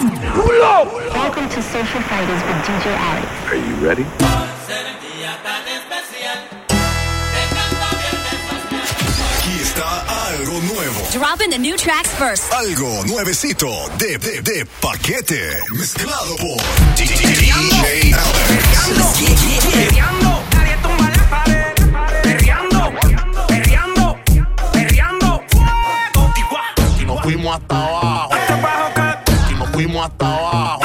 Welcome to Social Fighters with DJ Alex. Are you ready? Dropping the new tracks first. Algo nuevecito de, de, paquete. Mezclado DJ 困ったわ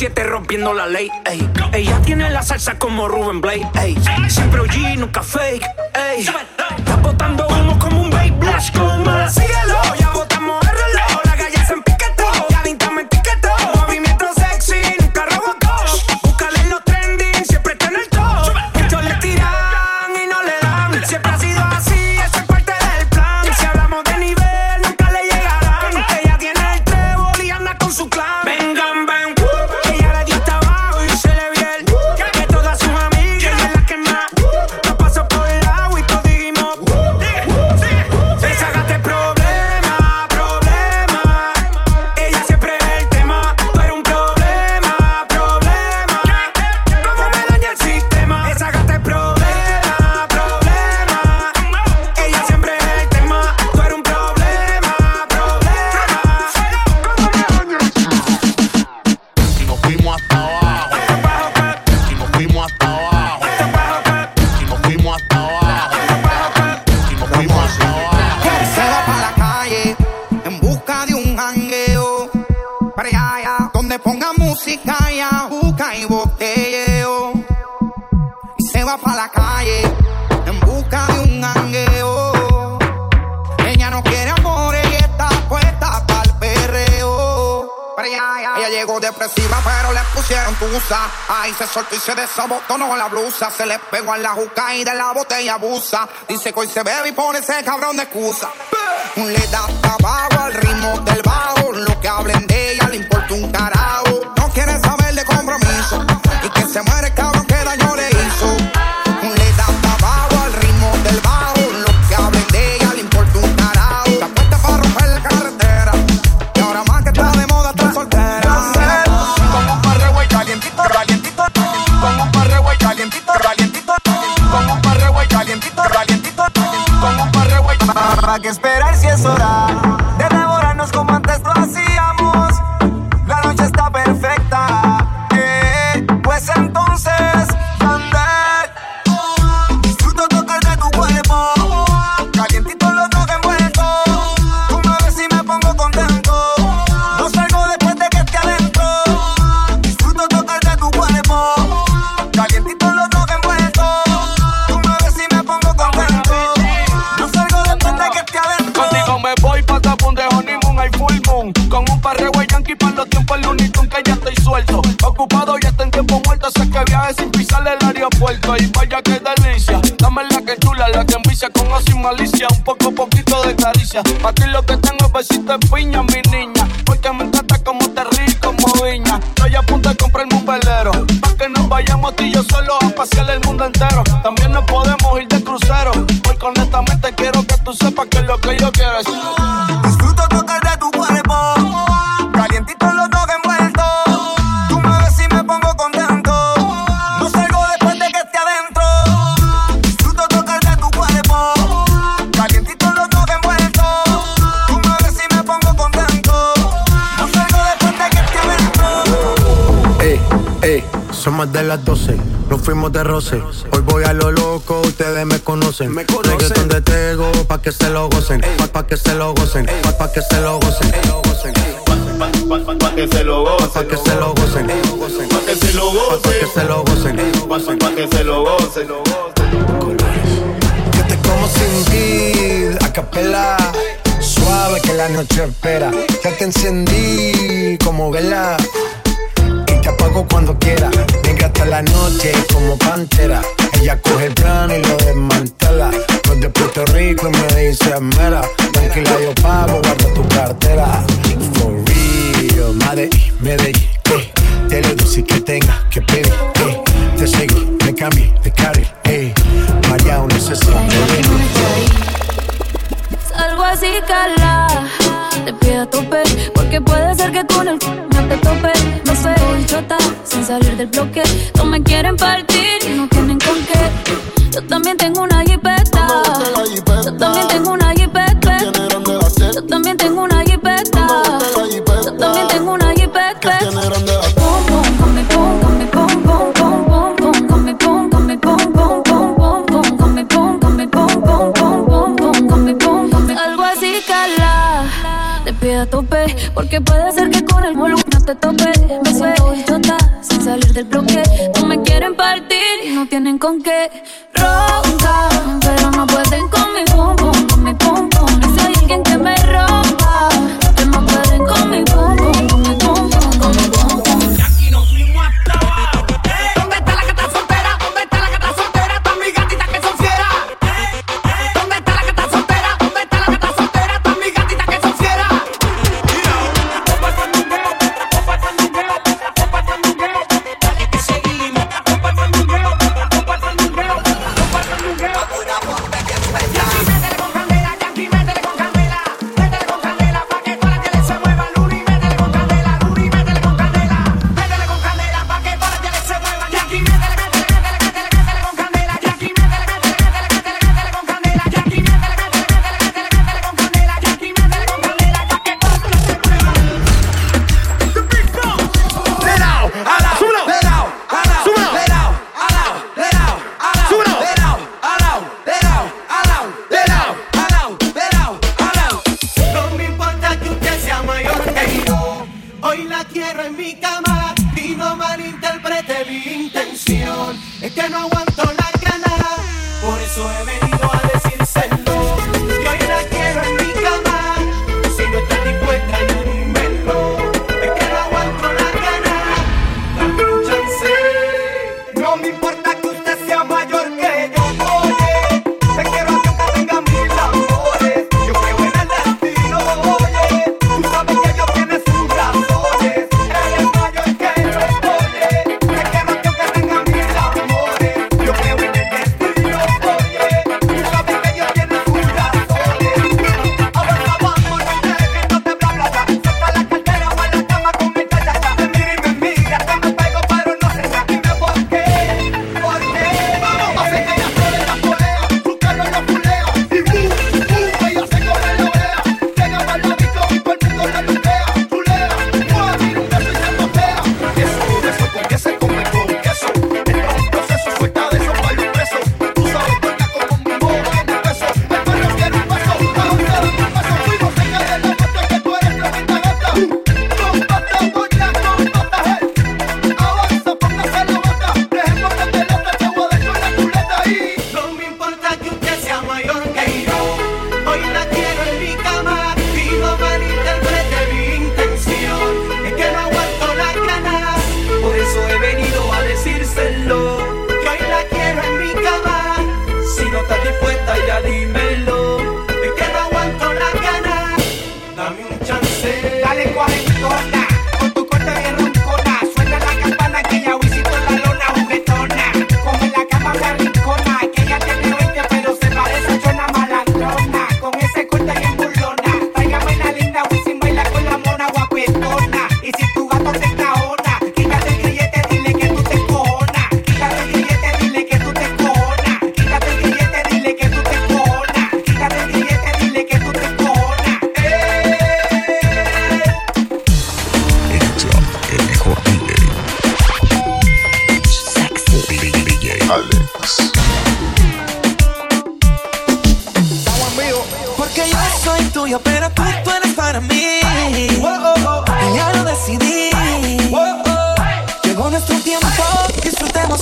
7 rompiendo la ley. Ey. Ella tiene la salsa como Ruben Blade. Ey. Siempre OG, nunca fake. Ey. Está botando humo como un vape blush coma. Síguelo, ya llegó depresiva, pero le pusieron tusa. Ahí se soltó y se desabotonó la blusa. Se le pegó en la juca y de la botella abusa. Dice que hoy se bebe y pone ese cabrón de excusa. Le da tabaco al ritmo del bar. piña. Pa' ti lo que tengo es besito de piña, mi niña. Porque me encanta como te ríes, como viña. Estoy a punto de comprarme un velero. Pa' que nos vayamos tú y yo solo a pasear el mundo entero. También nos podemos ir de crucero. Porque honestamente quiero que tú sepas que lo que yo quiero es. las 12. Nos fuimos de roce. Hoy voy a lo loco, ustedes me conocen. Me conocen. Reggaeton de pa' que se lo gocen. Pa, pa' que se lo gocen. Pa, pa' que se lo gocen. Pa' que se lo gocen. Pa' que se lo gocen. Pa' que se lo gocen. Pa' que se lo gocen. Pa' que se lo gocen. Te como sin guid, a capela. Suave que la noche espera. Ya te encendí como vela cuando quiera. Negra hasta la noche como pantera. Ella coge el plano y lo desmantela. Los de Puerto Rico y me dice mera. Tranquila, yo pago, guarda tu cartera. For real, madre, Medellín, eh. Te lo dulce que tenga que pedir, eh. Te seguí, me cambié de carril, eh. María, necesito. Salgo así calada te pido a tope, porque puede ser que con el no te tope. No soy chota, sin salir del bloque. No me quieren partir y no tienen con qué. Yo también tengo una del. No me quieren partir y no tienen con qué robar.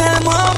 Laissez-moi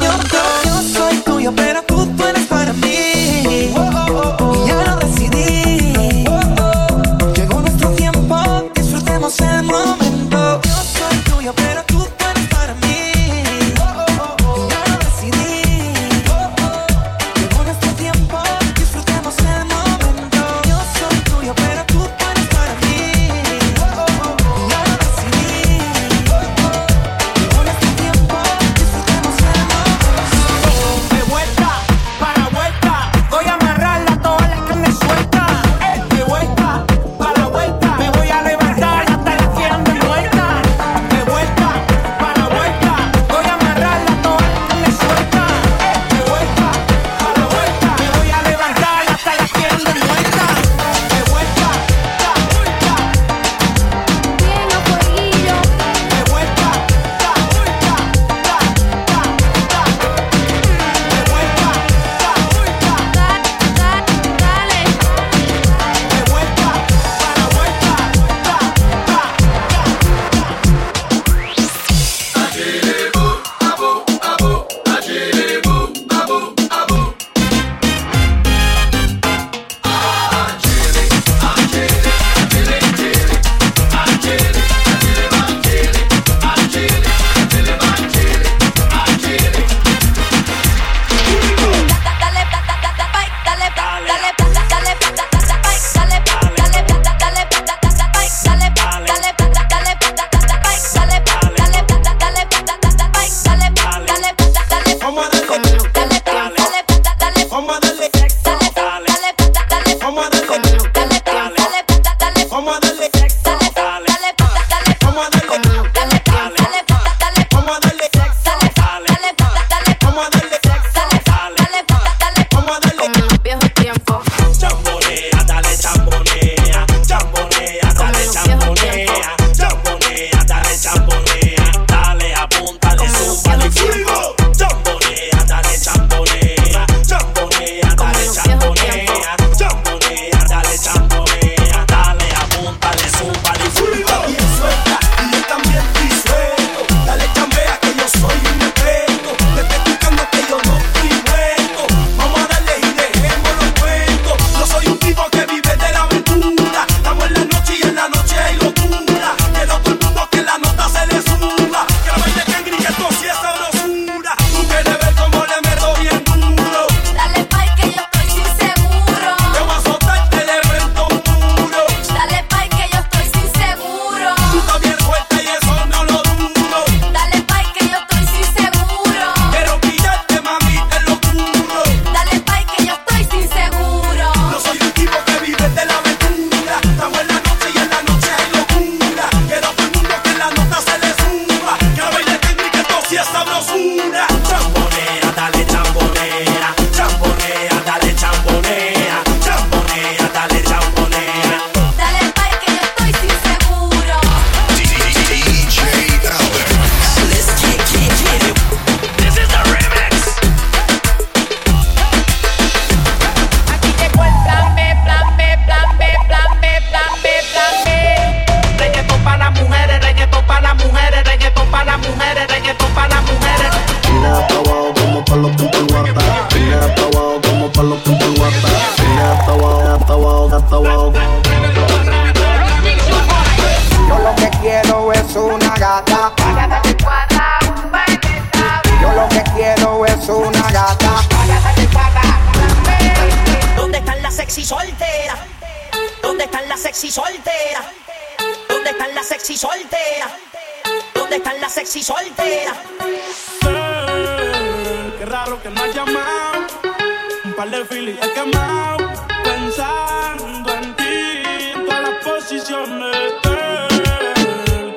de feeling. He quemado pensando en ti, todas las posiciones.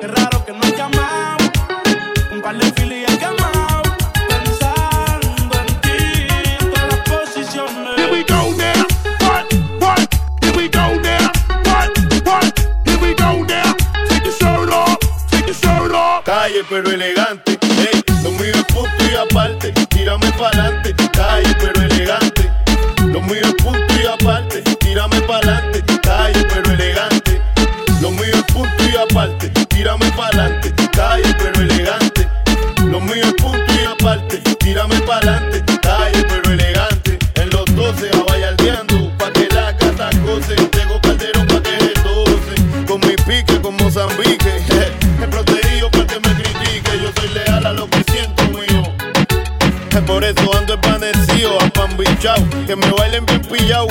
Qué raro que no he llamado. Un par de feeling he pensando en ti, todas las posiciones. Here we go now. What, what? Here we go now. What, what? Here we go now. Take your shirt off. Take your shirt off. Calle pero elegante. Hey, lo mío es punto y aparte. Tírame pa'lante Que me bailen bien pillado.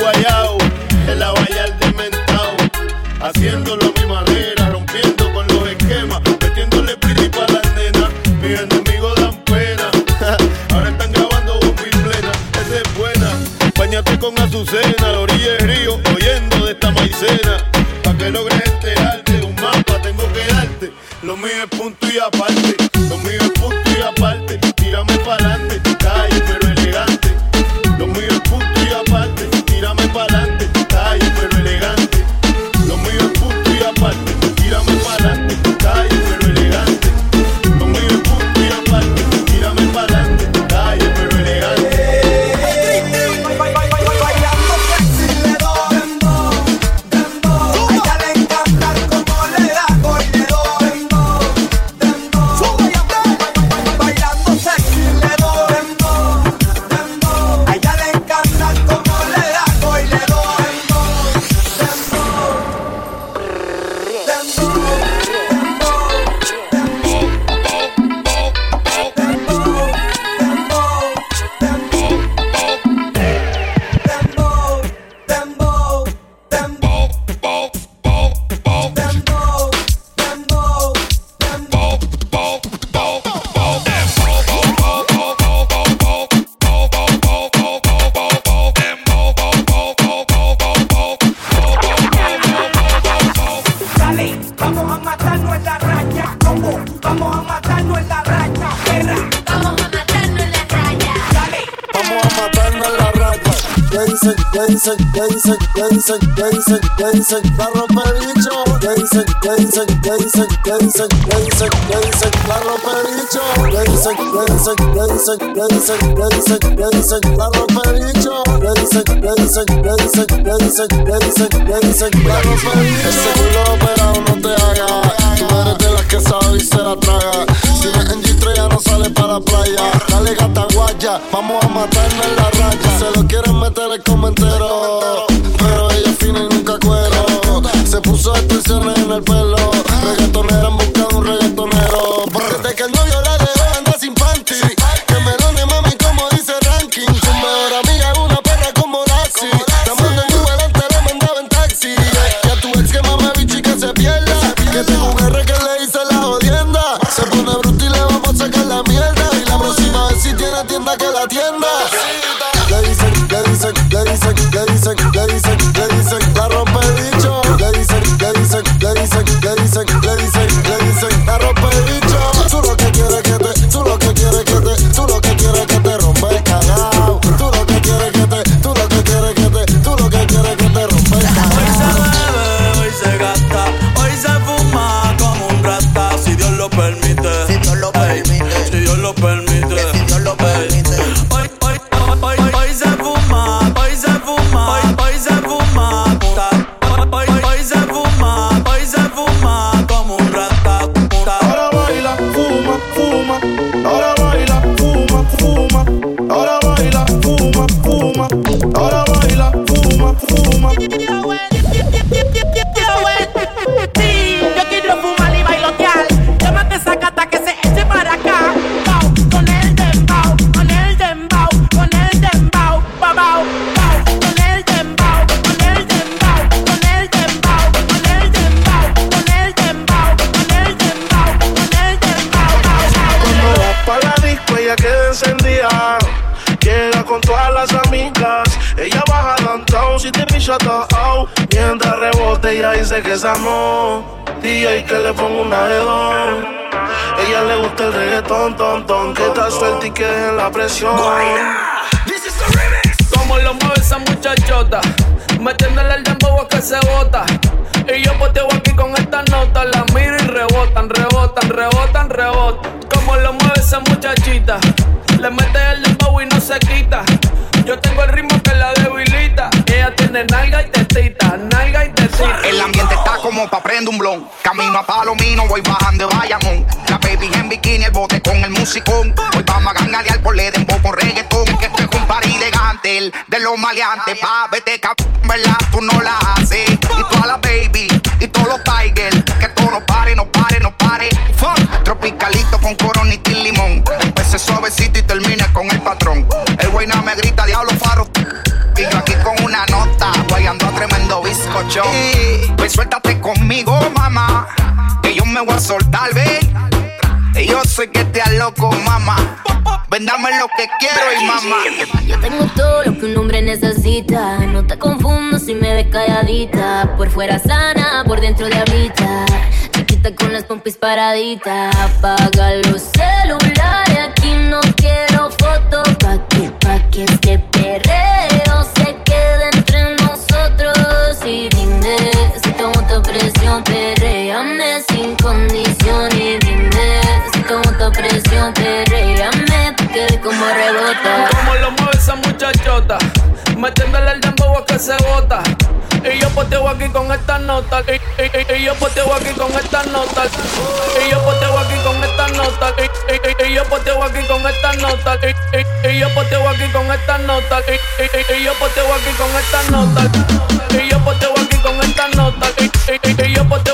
dicen, que dicen, que dicen, que dicen, que dicen, la rompe bicho. Que dicen, que dicen, que dicen, que dicen, que dicen, que dicen, la rompe bicho. Que dicen, que dicen, que dicen, que dicen, que dicen, que dicen, la rompe bicho. Que dicen, que dicen, que dicen, que dicen, que dicen, que dicen, la rompe bicho. Ese culo operado no te haga que sabe y se la traga. Si ves en G3 ya no sale para playa. Dale gata guaya, vamos a matarnos en la raya. Se lo quieren meter el comentero, pero ella fina y nunca cuero. Se puso extensiones en el pelo tiene tienda que la tienda. Le dicen, le dicen, le dicen, le dicen, le dicen, le dicen. Ella le gusta el reggaetón, ton, ton. Que está suelta y que en la presión. This is the remix. Como lo mueve esa muchachota. Metiéndole el dembow que se bota. Y yo poteo aquí con estas notas. La miro y rebotan, rebotan, rebotan, rebotan. Como lo mueve esa muchachita. Le mete el dembow y no se quita. Yo tengo el ritmo que la debilita. Ella tiene nalga y tetita, nalga y tetita. El ambiente está como pa' prender un blon. Camino a Palomino, voy bajando de Bayamón. La baby en bikini, el bote con el musicón. Hoy vamos a ganalear por le dembow con reggaetón. Que esto es un par elegante, el de los maleantes. Pa' vete cabrón, ¿verdad? Tú no la haces. Y toda la baby, y todos los tigers. Mamá. Que yo me voy a soltar, ve. Y yo sé que te loco, mamá. Véndame lo que quiero y mamá. Yo tengo todo lo que un hombre necesita. No te confundo si me ves calladita. Por fuera sana, por dentro de habita. Chiquita con las pompis paraditas. Apaga los celulares. Aquí no quiero fotos. Pa' que, pa' que este como lo mueve esa muchachota, metiéndole el dembow que se bota. Y yo poteo aquí con esta nota. Y, y- y- y yo poteo aquí con esta nota. Y yo poteo aquí con esta nota. Y, yo poteo aquí con esta nota. Y, yo poteo aquí con esta nota. Y, yo poteo aquí con esta nota. Y yo poteo aquí con esta nota. Y, y- y yo poteo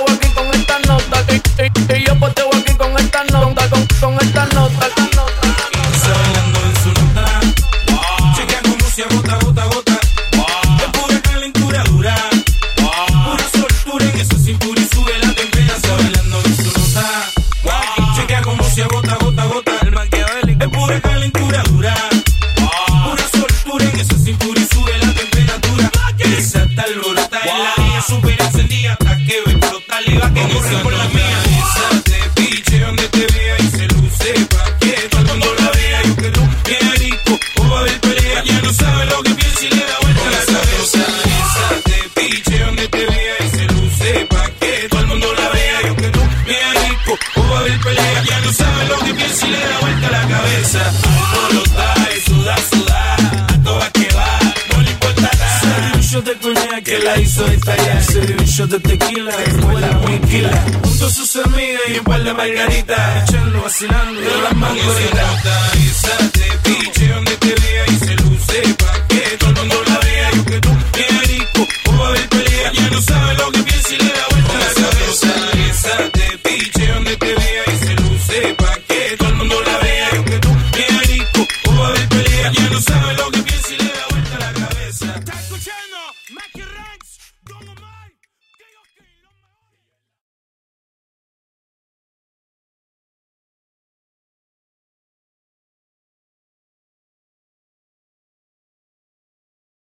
de coñac que la hizo estallar. Se dio un shot de tequila, después la tequila. Junto a sus amigas y un par de margaritas. Echando, vacilando, de las mangoritas. Esa te piche donde te vea y se luce pa'